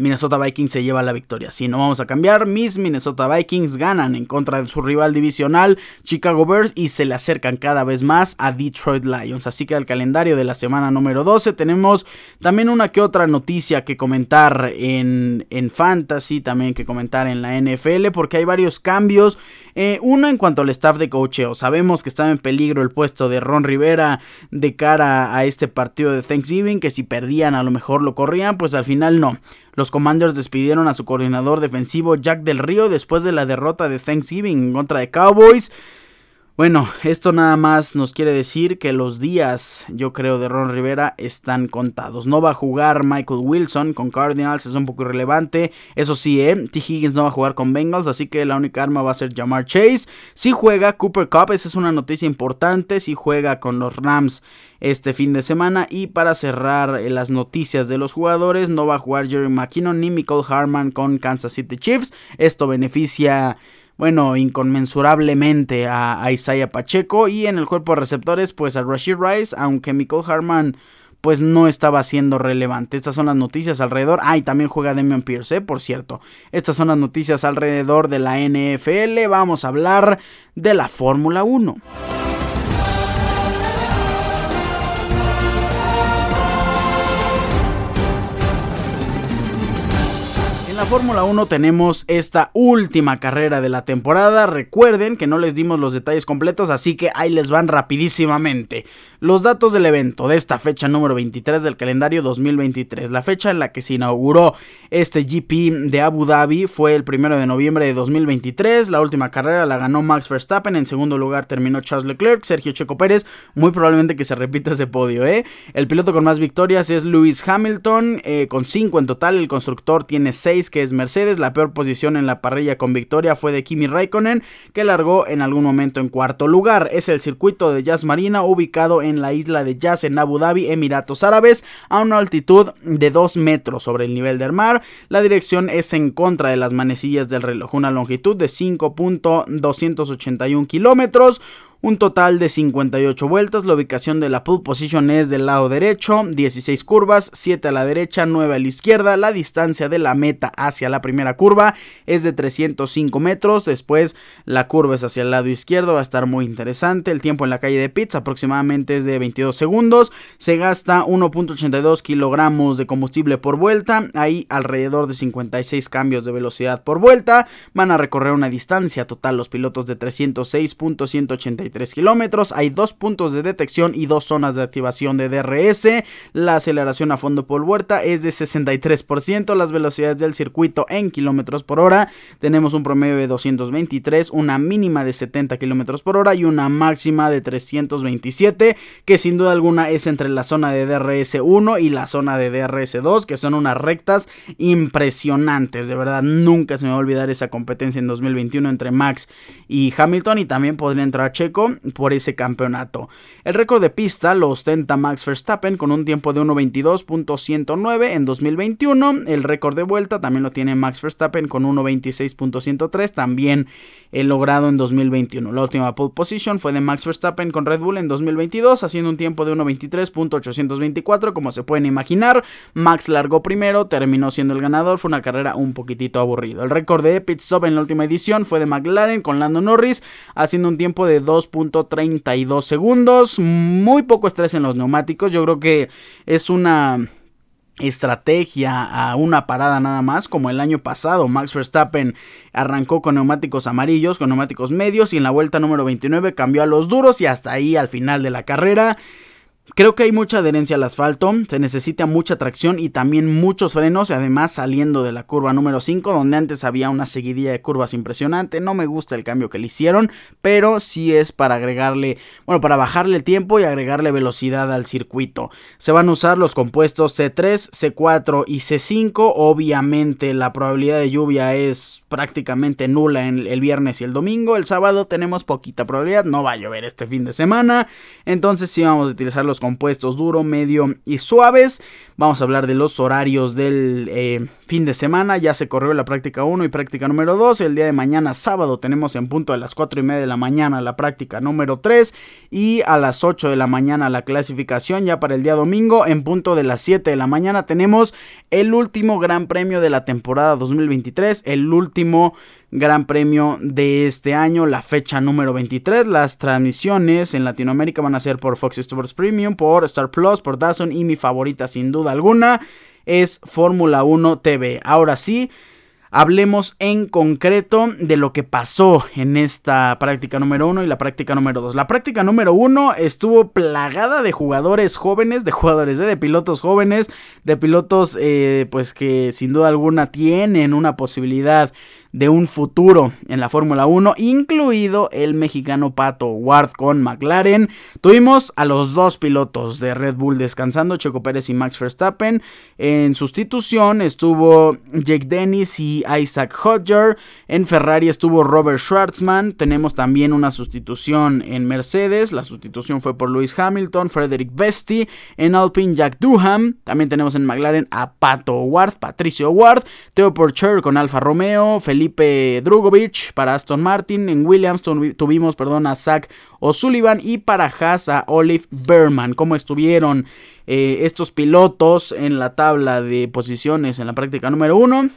Minnesota Vikings se lleva la victoria. Si no vamos a cambiar, mis Minnesota Vikings ganan en contra de su rival divisional Chicago Bears y se le acercan cada vez más a Detroit Lions. Así que al calendario de la semana número 12 tenemos también una que otra noticia que comentar en, en Fantasy, también que comentar en la NFL, porque hay varios cambios. Eh, uno en cuanto al staff de cocheo. Sabemos que estaba en peligro el puesto de Ron Rivera de cara a este partido de Thanksgiving, que si perdían a lo mejor lo corrían, pues al final no. Los Commanders despidieron a su coordinador defensivo Jack del Río después de la derrota de Thanksgiving en contra de Cowboys. Bueno, esto nada más nos quiere decir que los días, yo creo, de Ron Rivera están contados. No va a jugar Michael Wilson con Cardinals, es un poco irrelevante. Eso sí, ¿eh? T. Higgins no va a jugar con Bengals, así que la única arma va a ser Jamar Chase. Si juega Cooper Cup, esa es una noticia importante. Si juega con los Rams este fin de semana. Y para cerrar eh, las noticias de los jugadores, no va a jugar Jerry McKinnon ni Michael Harman con Kansas City Chiefs. Esto beneficia bueno, inconmensurablemente a, Isaiah Pacheco y en el cuerpo de receptores pues a Rashid Rice, aunque Michael Harman pues no estaba siendo relevante. Estas son las noticias alrededor. Ah, y también juega Demian Pierce, ¿eh? por cierto. Estas son las noticias alrededor de la NFL. Vamos a hablar de la Fórmula 1. Fórmula 1 tenemos esta última carrera de la temporada. Recuerden que no les dimos los detalles completos, así que ahí les van rapidísimamente. Los datos del evento de esta fecha número 23 del calendario 2023. La fecha en la que se inauguró este GP de Abu Dhabi fue el primero de noviembre de 2023. La última carrera la ganó Max Verstappen. En segundo lugar terminó Charles Leclerc, Sergio Checo Pérez. Muy probablemente que se repita ese podio, ¿eh? El piloto con más victorias es Lewis Hamilton, eh, con 5 en total. El constructor tiene 6 que es Mercedes. La peor posición en la parrilla con victoria fue de Kimi Raikkonen, que largó en algún momento en cuarto lugar. Es el circuito de Jazz Marina, ubicado en la isla de Jazz en Abu Dhabi, Emiratos Árabes, a una altitud de 2 metros sobre el nivel del mar. La dirección es en contra de las manecillas del reloj, una longitud de 5.281 kilómetros un total de 58 vueltas. La ubicación de la pole position es del lado derecho, 16 curvas, 7 a la derecha, 9 a la izquierda. La distancia de la meta hacia la primera curva es de 305 metros. Después la curva es hacia el lado izquierdo, va a estar muy interesante. El tiempo en la calle de pits aproximadamente es de 22 segundos. Se gasta 1.82 kilogramos de combustible por vuelta. Hay alrededor de 56 cambios de velocidad por vuelta. Van a recorrer una distancia total los pilotos de 306.183 kilómetros. Hay dos puntos de detección y dos zonas de activación de DRS. La aceleración a fondo por vuelta es de 63%. Las velocidades del circuito en kilómetros por hora. Tenemos un promedio de 223, una mínima de 70 kilómetros por hora y una máxima de 327, que sin duda alguna es entre la zona de DRS 1 y la zona de DRS 2, que son unas rectas impresionantes. De verdad, nunca se me va a olvidar esa competencia en 2021 entre Max y Hamilton. Y también podría entrar Checo por ese campeonato. El récord de pista lo ostenta Max Verstappen con un tiempo de 1.22.109 en 2021. El récord de vuelta también lo tiene Max Verstappen con 1.26.103 también logrado en 2021. La última pole position fue de Max Verstappen con Red Bull en 2022 haciendo un tiempo de 1.23.824 como se pueden imaginar. Max largó primero, terminó siendo el ganador, fue una carrera un poquitito aburrido. El récord de pit stop en la última edición fue de McLaren con Lando Norris haciendo un tiempo de 2. 32 segundos. Muy poco estrés en los neumáticos. Yo creo que es una estrategia a una parada nada más, como el año pasado Max Verstappen arrancó con neumáticos amarillos, con neumáticos medios y en la vuelta número 29 cambió a los duros y hasta ahí al final de la carrera Creo que hay mucha adherencia al asfalto, se necesita mucha tracción y también muchos frenos, además saliendo de la curva número 5, donde antes había una seguidilla de curvas impresionante. No me gusta el cambio que le hicieron, pero sí es para agregarle, bueno, para bajarle el tiempo y agregarle velocidad al circuito. Se van a usar los compuestos C3, C4 y C5. Obviamente la probabilidad de lluvia es prácticamente nula en el viernes y el domingo. El sábado tenemos poquita probabilidad, no va a llover este fin de semana. Entonces sí vamos a utilizar los compuestos duro, medio y suaves. Vamos a hablar de los horarios del eh, fin de semana. Ya se corrió la práctica 1 y práctica número 2. El día de mañana, sábado, tenemos en punto a las 4 y media de la mañana la práctica número 3. Y a las 8 de la mañana la clasificación. Ya para el día domingo, en punto de las 7 de la mañana, tenemos el último gran premio de la temporada 2023. El último Gran Premio de este año, la fecha número 23. Las transmisiones en Latinoamérica van a ser por Fox Sports Premium, por Star Plus, por Dazn y mi favorita sin duda alguna es Fórmula 1 TV. Ahora sí, hablemos en concreto de lo que pasó en esta práctica número 1 y la práctica número 2. La práctica número 1 estuvo plagada de jugadores jóvenes, de jugadores de, pilotos jóvenes, de pilotos eh, pues que sin duda alguna tienen una posibilidad de un futuro en la Fórmula 1, incluido el mexicano Pato Ward con McLaren. Tuvimos a los dos pilotos de Red Bull descansando, Checo Pérez y Max Verstappen. En sustitución estuvo Jake Dennis y Isaac Hodger. En Ferrari estuvo Robert Schwartzman. Tenemos también una sustitución en Mercedes. La sustitución fue por Lewis Hamilton, Frederick Vesti. En Alpine, Jack Duham. También tenemos en McLaren a Pato Ward, Patricio Ward. Theo Porcher con Alfa Romeo. Drugovich para Aston Martin. En Williams tuvimos perdón, a Zach O'Sullivan. Y para Haas a Olive Berman. ¿Cómo estuvieron eh, estos pilotos en la tabla de posiciones en la práctica número 1?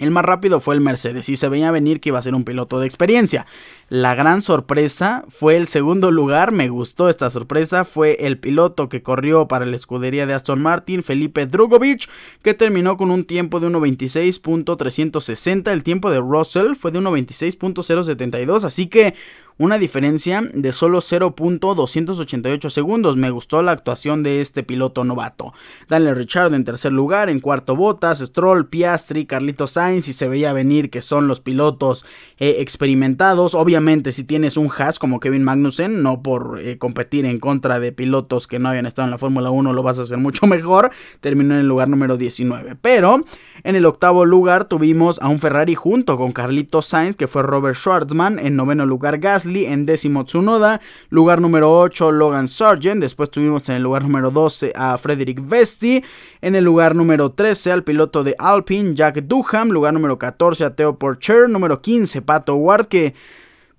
El más rápido fue el Mercedes y se veía venir que iba a ser un piloto de experiencia. La gran sorpresa fue el segundo lugar, me gustó esta sorpresa, fue el piloto que corrió para la escudería de Aston Martin, Felipe Drugovich, que terminó con un tiempo de 1.26.360. El tiempo de Russell fue de 1.26.072, así que una diferencia de solo 0.288 segundos. Me gustó la actuación de este piloto novato. Daniel Richard en tercer lugar, en cuarto Botas, Stroll, Piastri, Carlito Sainz y se veía venir que son los pilotos eh, experimentados. Obviamente si tienes un Haas como Kevin Magnussen, no por eh, competir en contra de pilotos que no habían estado en la Fórmula 1 lo vas a hacer mucho mejor. Terminó en el lugar número 19. Pero en el octavo lugar tuvimos a un Ferrari junto con Carlito Sainz que fue Robert Schwartzman. En noveno lugar Gasly en décimo Tsunoda, lugar número 8 Logan Sargent, después tuvimos en el lugar número 12 a Frederick Vesti, en el lugar número 13 al piloto de Alpine Jack Duham, lugar número 14 a Theo Porcher, número 15 Pato Ward que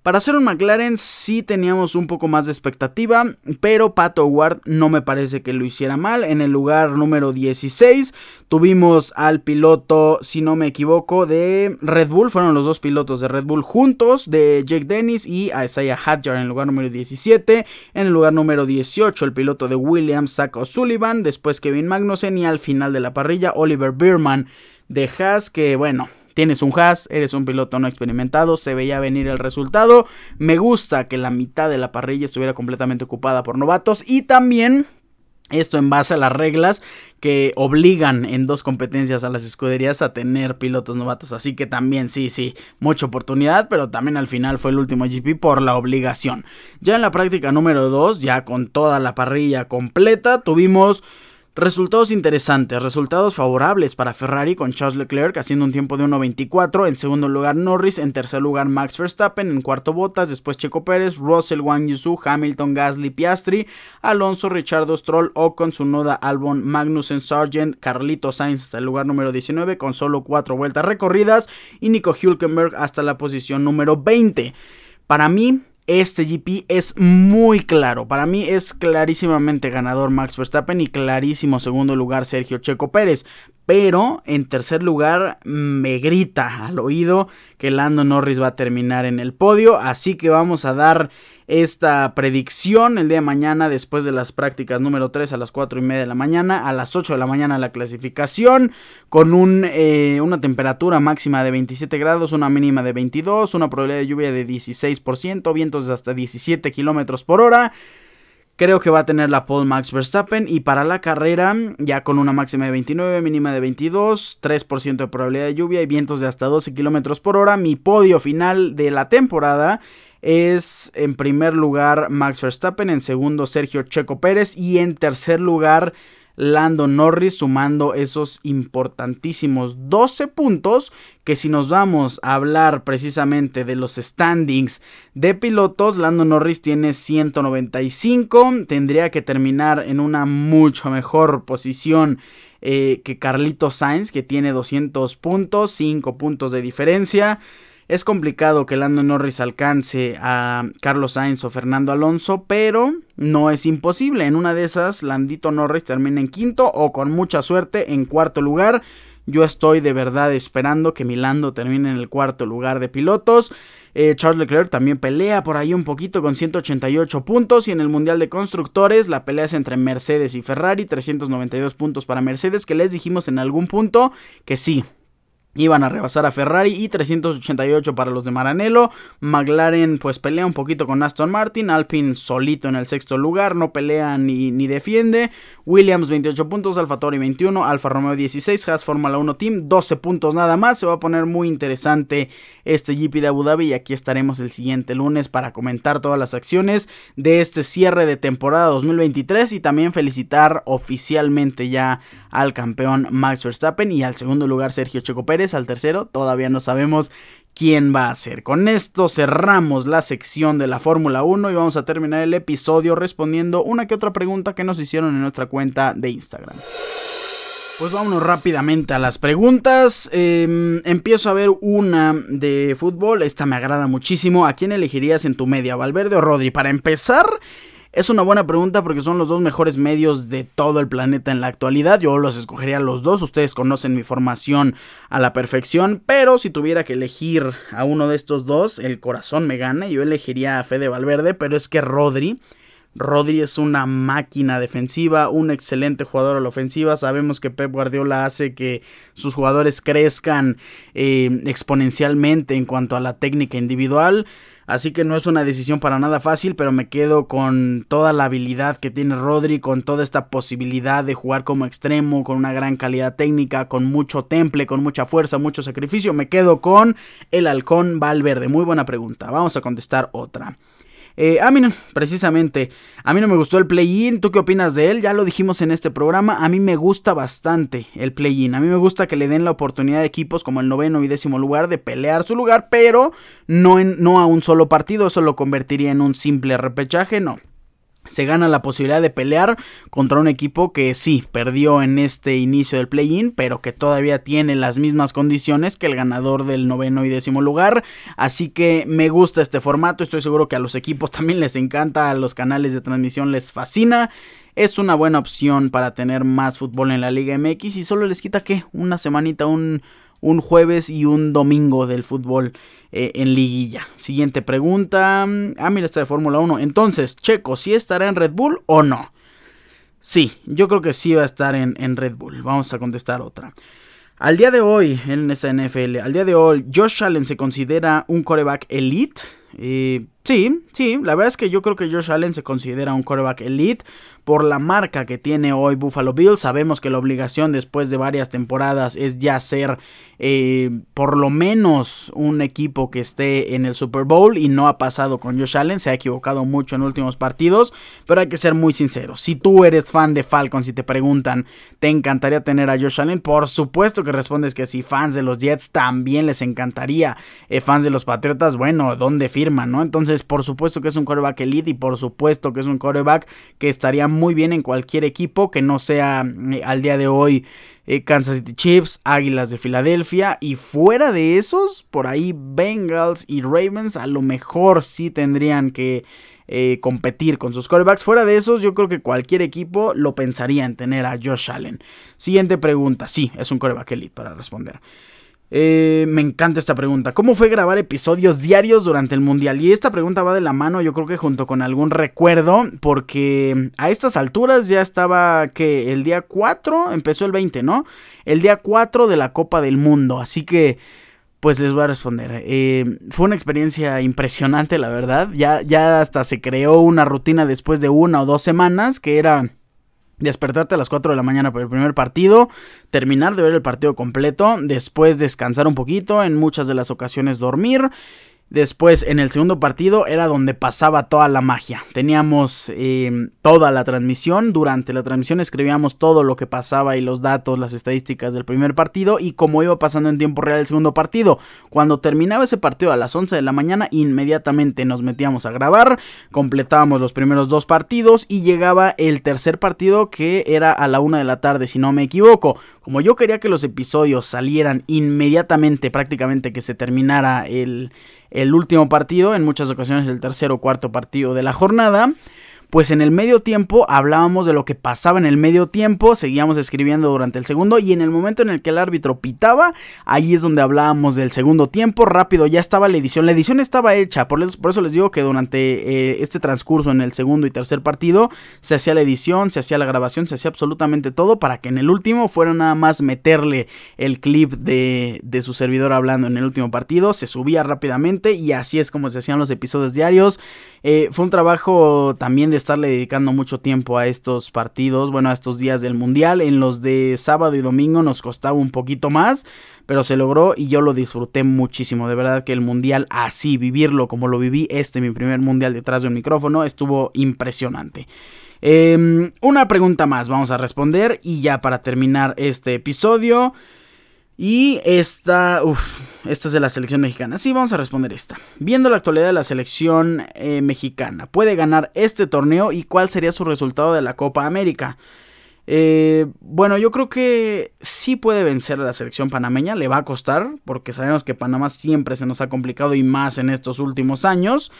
para hacer un McLaren sí teníamos un poco más de expectativa, pero Pato Ward no me parece que lo hiciera mal. En el lugar número 16 tuvimos al piloto, si no me equivoco, de Red Bull. Fueron los dos pilotos de Red Bull juntos, de Jake Dennis y a Isaiah Hadjar en el lugar número 17. En el lugar número 18 el piloto de Williams, Zach O'Sullivan. Después Kevin Magnussen y al final de la parrilla Oliver Bierman de Haas, que bueno, Tienes un Haas, eres un piloto no experimentado, se veía venir el resultado. Me gusta que la mitad de la parrilla estuviera completamente ocupada por novatos y también esto en base a las reglas que obligan en dos competencias a las escuderías a tener pilotos novatos. Así que también sí, sí, mucha oportunidad, pero también al final fue el último GP por la obligación. Ya en la práctica número 2, ya con toda la parrilla completa, tuvimos Resultados interesantes, resultados favorables para Ferrari con Charles Leclerc haciendo un tiempo de 1.24, en segundo lugar Norris, en tercer lugar Max Verstappen, en cuarto Bottas, después Checo Pérez, Russell, Wang Yusu, Hamilton, Gasly, Piastri, Alonso, Richardo Stroll, Ocon, Sunoda, Albon, Magnussen, Sargent, Carlito Sainz hasta el lugar número 19 con solo 4 vueltas recorridas y Nico Hülkenberg hasta la posición número 20. Para mí, este GP es muy claro. Para mí es clarísimamente ganador Max Verstappen y clarísimo segundo lugar Sergio Checo Pérez. Pero en tercer lugar me grita al oído que Lando Norris va a terminar en el podio. Así que vamos a dar esta predicción el día de mañana después de las prácticas número 3 a las 4 y media de la mañana, a las 8 de la mañana la clasificación con un, eh, una temperatura máxima de 27 grados, una mínima de 22, una probabilidad de lluvia de 16%, vientos de hasta 17 kilómetros por hora. Creo que va a tener la pole Max Verstappen y para la carrera ya con una máxima de 29, mínima de 22, 3% de probabilidad de lluvia y vientos de hasta 12 kilómetros por hora. Mi podio final de la temporada es en primer lugar Max Verstappen, en segundo Sergio Checo Pérez y en tercer lugar Lando Norris sumando esos importantísimos 12 puntos que si nos vamos a hablar precisamente de los standings de pilotos, Lando Norris tiene 195, tendría que terminar en una mucho mejor posición eh, que Carlito Sainz que tiene 200 puntos, 5 puntos de diferencia. Es complicado que Lando Norris alcance a Carlos Sainz o Fernando Alonso, pero no es imposible. En una de esas, Landito Norris termina en quinto o con mucha suerte en cuarto lugar. Yo estoy de verdad esperando que Milando termine en el cuarto lugar de pilotos. Eh, Charles Leclerc también pelea por ahí un poquito con 188 puntos. Y en el Mundial de Constructores la pelea es entre Mercedes y Ferrari. 392 puntos para Mercedes que les dijimos en algún punto que sí, Iban a rebasar a Ferrari y 388 para los de Maranello. McLaren pues pelea un poquito con Aston Martin. Alpine solito en el sexto lugar, no pelea ni, ni defiende. Williams 28 puntos, Alfa Tauri 21, Alfa Romeo 16, Haas Fórmula 1 Team 12 puntos nada más. Se va a poner muy interesante este GP de Abu Dhabi y aquí estaremos el siguiente lunes para comentar todas las acciones de este cierre de temporada 2023 y también felicitar oficialmente ya al campeón Max Verstappen y al segundo lugar Sergio Checo Pérez al tercero, todavía no sabemos quién va a ser. Con esto cerramos la sección de la Fórmula 1 y vamos a terminar el episodio respondiendo una que otra pregunta que nos hicieron en nuestra cuenta de Instagram. Pues vámonos rápidamente a las preguntas. Em, empiezo a ver una de fútbol. Esta me agrada muchísimo. ¿A quién elegirías en tu media, Valverde o Rodri? Para empezar, es una buena pregunta porque son los dos mejores medios de todo el planeta en la actualidad. Yo los escogería los dos. Ustedes conocen mi formación a la perfección. Pero si tuviera que elegir a uno de estos dos, el corazón me gana. Yo elegiría a Fede Valverde. Pero es que Rodri. Rodri es una máquina defensiva, un excelente jugador a la ofensiva. Sabemos que Pep Guardiola hace que sus jugadores crezcan eh, exponencialmente en cuanto a la técnica individual. Así que no es una decisión para nada fácil, pero me quedo con toda la habilidad que tiene Rodri, con toda esta posibilidad de jugar como extremo, con una gran calidad técnica, con mucho temple, con mucha fuerza, mucho sacrificio. Me quedo con el halcón Valverde. Muy buena pregunta. Vamos a contestar otra. Eh, a mí no, precisamente, a mí no me gustó el play-in. ¿Tú qué opinas de él? Ya lo dijimos en este programa. A mí me gusta bastante el play-in. A mí me gusta que le den la oportunidad a equipos como el noveno y décimo lugar de pelear su lugar, pero no, en, no a un solo partido. Eso lo convertiría en un simple repechaje. No se gana la posibilidad de pelear contra un equipo que sí perdió en este inicio del play-in, pero que todavía tiene las mismas condiciones que el ganador del noveno y décimo lugar. Así que me gusta este formato, estoy seguro que a los equipos también les encanta, a los canales de transmisión les fascina. Es una buena opción para tener más fútbol en la Liga MX y solo les quita que una semanita, un, un jueves y un domingo del fútbol eh, en liguilla. Siguiente pregunta. Ah, mira, está de Fórmula 1. Entonces, Checo, ¿sí estará en Red Bull o no? Sí, yo creo que sí va a estar en, en Red Bull. Vamos a contestar otra. Al día de hoy, en esa NFL, al día de hoy, Josh Allen se considera un coreback elite. Eh, sí, sí, la verdad es que yo creo que Josh Allen se considera un coreback elite por la marca que tiene hoy Buffalo Bills. Sabemos que la obligación después de varias temporadas es ya ser eh, por lo menos un equipo que esté en el Super Bowl y no ha pasado con Josh Allen. Se ha equivocado mucho en últimos partidos, pero hay que ser muy sinceros. Si tú eres fan de Falcons y te preguntan, ¿te encantaría tener a Josh Allen? Por supuesto que respondes que sí. Fans de los Jets también les encantaría. Eh, fans de los Patriotas, bueno, ¿dónde firman, no? Entonces, por supuesto que es un coreback elite y por supuesto que es un coreback que estaría muy bien en cualquier equipo que no sea eh, al día de hoy eh, Kansas City Chiefs, Águilas de Filadelfia y fuera de esos, por ahí Bengals y Ravens a lo mejor sí tendrían que eh, competir con sus corebacks. Fuera de esos, yo creo que cualquier equipo lo pensaría en tener a Josh Allen. Siguiente pregunta, sí, es un coreback elite para responder. Eh, me encanta esta pregunta. ¿Cómo fue grabar episodios diarios durante el Mundial? Y esta pregunta va de la mano, yo creo que junto con algún recuerdo, porque a estas alturas ya estaba que el día 4, empezó el 20, ¿no? El día 4 de la Copa del Mundo. Así que, pues les voy a responder. Eh, fue una experiencia impresionante, la verdad. Ya, ya hasta se creó una rutina después de una o dos semanas que era despertarte a las 4 de la mañana por el primer partido, terminar de ver el partido completo, después descansar un poquito, en muchas de las ocasiones dormir Después, en el segundo partido, era donde pasaba toda la magia. Teníamos em, toda la transmisión. Durante la transmisión escribíamos todo lo que pasaba y los datos, las estadísticas del primer partido y cómo iba pasando en tiempo real el segundo partido. Cuando terminaba ese partido a las 11 de la mañana, inmediatamente nos metíamos a grabar, completábamos los primeros dos partidos y llegaba el tercer partido que era a la 1 de la tarde, si no me equivoco. Como yo quería que los episodios salieran inmediatamente, prácticamente que se terminara el el último partido, en muchas ocasiones el tercer o cuarto partido de la jornada, pues en el medio tiempo hablábamos de lo que pasaba en el medio tiempo, seguíamos escribiendo durante el segundo y en el momento en el que el árbitro pitaba, ahí es donde hablábamos del segundo tiempo, rápido ya estaba la edición, la edición estaba hecha, por eso, por eso les digo que durante eh, este transcurso en el segundo y tercer partido se hacía la edición, se hacía la grabación, se hacía absolutamente todo para que en el último fuera nada más meterle el clip de, de su servidor hablando en el último partido, se subía rápidamente y así es como se hacían los episodios diarios. Eh, fue un trabajo también de estarle dedicando mucho tiempo a estos partidos, bueno, a estos días del Mundial. En los de sábado y domingo nos costaba un poquito más, pero se logró y yo lo disfruté muchísimo. De verdad que el Mundial así, vivirlo como lo viví, este mi primer Mundial detrás de un micrófono, estuvo impresionante. Em, una pregunta más vamos a responder y ya para terminar este episodio. Y esta, uff, esta es de la selección mexicana. Sí, vamos a responder esta. Viendo la actualidad de la selección eh, mexicana, ¿puede ganar este torneo y cuál sería su resultado de la Copa América? Eh, bueno, yo creo que sí puede vencer a la selección panameña, le va a costar, porque sabemos que Panamá siempre se nos ha complicado y más en estos últimos años.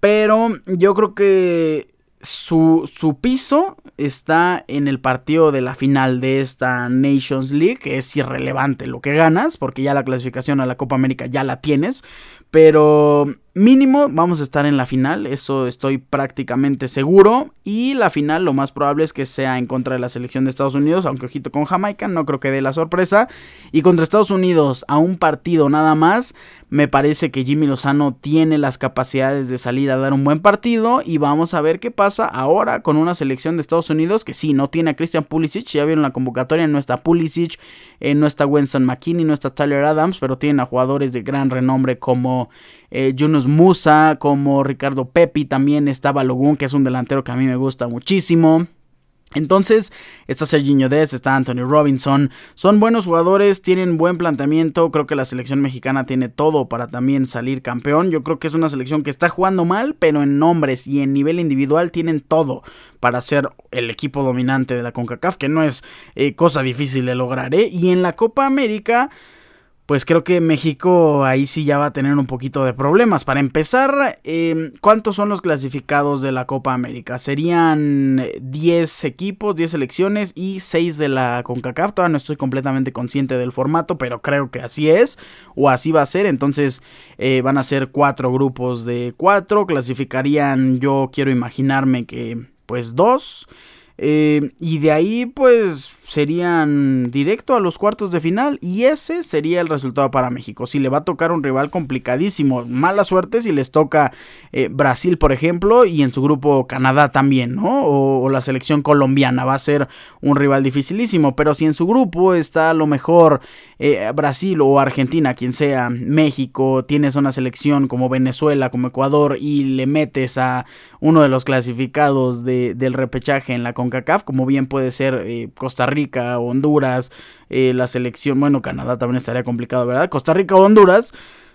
Pero yo creo que su, su, piso está en el partido de la final de esta Nations League, es irrelevante lo que ganas, porque ya la clasificación a la Copa América ya la tienes, pero mínimo vamos a estar en la final, eso estoy prácticamente seguro. Y la final lo más probable es que sea en contra de la selección de Estados Unidos, aunque ojito con Jamaica, no creo que dé la sorpresa. Y contra Estados Unidos a un partido nada más, me parece que Jimmy Lozano tiene las capacidades de salir a dar un buen partido. Y vamos a ver qué pasa ahora con una selección de Estados Unidos que sí, no tiene a Christian Pulisic, ya vieron la convocatoria, no está Pulisic, eh, no está Winston McKinney, no está Tyler Adams, pero tienen a jugadores de gran renombre como eh, Musa, como Ricardo Pepi, también está Balogun, que es un delantero que a mí me gusta muchísimo. Entonces, está Serginho Dez, está Anthony Robinson, son buenos jugadores, tienen buen planteamiento, creo que la selección mexicana tiene todo para también salir campeón, yo creo que es una selección que está jugando mal, pero en nombres y en nivel individual tienen todo para ser el equipo dominante de la CONCACAF, que no es eh, cosa difícil de lograr, ¿eh? Y en la Copa América pues creo que México ahí sí ya va a tener un poquito de problemas. Para empezar, em, ¿cuántos son los clasificados de la Copa América? Serían 10 equipos, 10 selecciones y 6 de la CONCACAF. Todavía no estoy completamente consciente del formato, pero creo que así es o así va a ser. Entonces eh, van a ser 4 grupos de 4. Clasificarían, yo quiero imaginarme que pues 2. Eh, y de ahí pues serían directo a los cuartos de final y ese sería el resultado para México. Si le va a tocar un rival complicadísimo, mala suerte si les toca eh, Brasil, por ejemplo, y en su grupo Canadá también, ¿no? O, la selección colombiana va a ser un rival dificilísimo, pero si en su grupo está a lo mejor eh, Brasil o Argentina, quien sea, México, tienes una selección como Venezuela, como Ecuador y le metes a uno de los clasificados del repechaje en la CONCACAF, como bien puede ser eh, Costa Rica, Honduras, eh, la selección, bueno, Canadá también estaría complicado, ¿verdad? Costa Rica o Honduras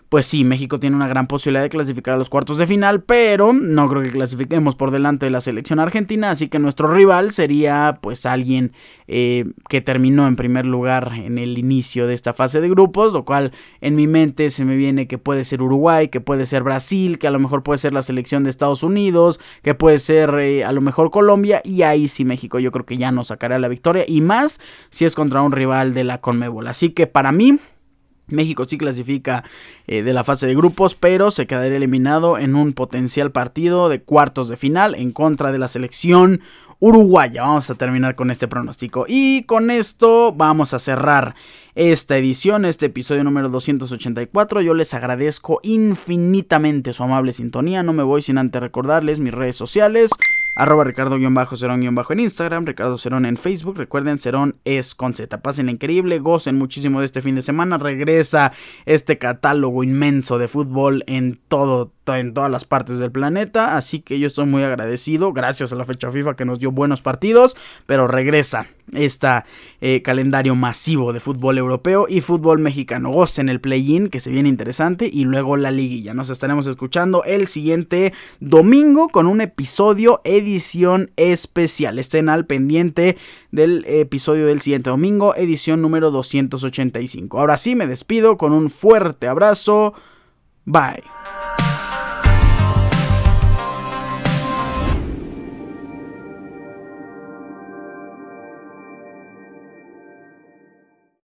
pues sí, México tiene una gran posibilidad de clasificar a los cuartos de final, pero no creo que clasifiquemos por delante de la selección argentina, así que nuestro rival sería pues alguien eh, que terminó en primer lugar en el inicio de esta fase de grupos, lo cual en mi mente se me viene que puede ser Uruguay, que puede ser Brasil, que a lo mejor puede ser la selección de Estados Unidos, que puede ser eh, a lo mejor Colombia, y ahí sí México yo creo que ya nos sacará la victoria, y más si es contra un rival de la Conmebol. Así que para mí México sí clasifica eh, de la fase de grupos, pero se quedaría eliminado en un potencial partido de cuartos de final en contra de la selección uruguaya. Vamos a terminar con este pronóstico. Y con esto vamos a cerrar esta edición, este episodio número 284. Yo les agradezco infinitamente su amable sintonía. No me voy sin antes recordarles mis redes sociales arroba ricardo-cerón- en Instagram, Ricardo Cerón en Facebook. Recuerden, Cerón es con Z. Pasen increíble, gocen muchísimo de este fin de semana. Regresa este catálogo inmenso de fútbol en todo, en todas las partes del planeta. Así que yo estoy muy agradecido, gracias a la fecha FIFA que nos dio buenos partidos, pero regresa este calendario masivo de fútbol europeo y fútbol mexicano. Gocen el play-in que se viene interesante y luego la liguilla. Nos estaremos escuchando el siguiente domingo con un episodio edición especial. Estén al pendiente del episodio del siguiente domingo, edición número 285. Ahora sí me despido con un fuerte abrazo. Bye.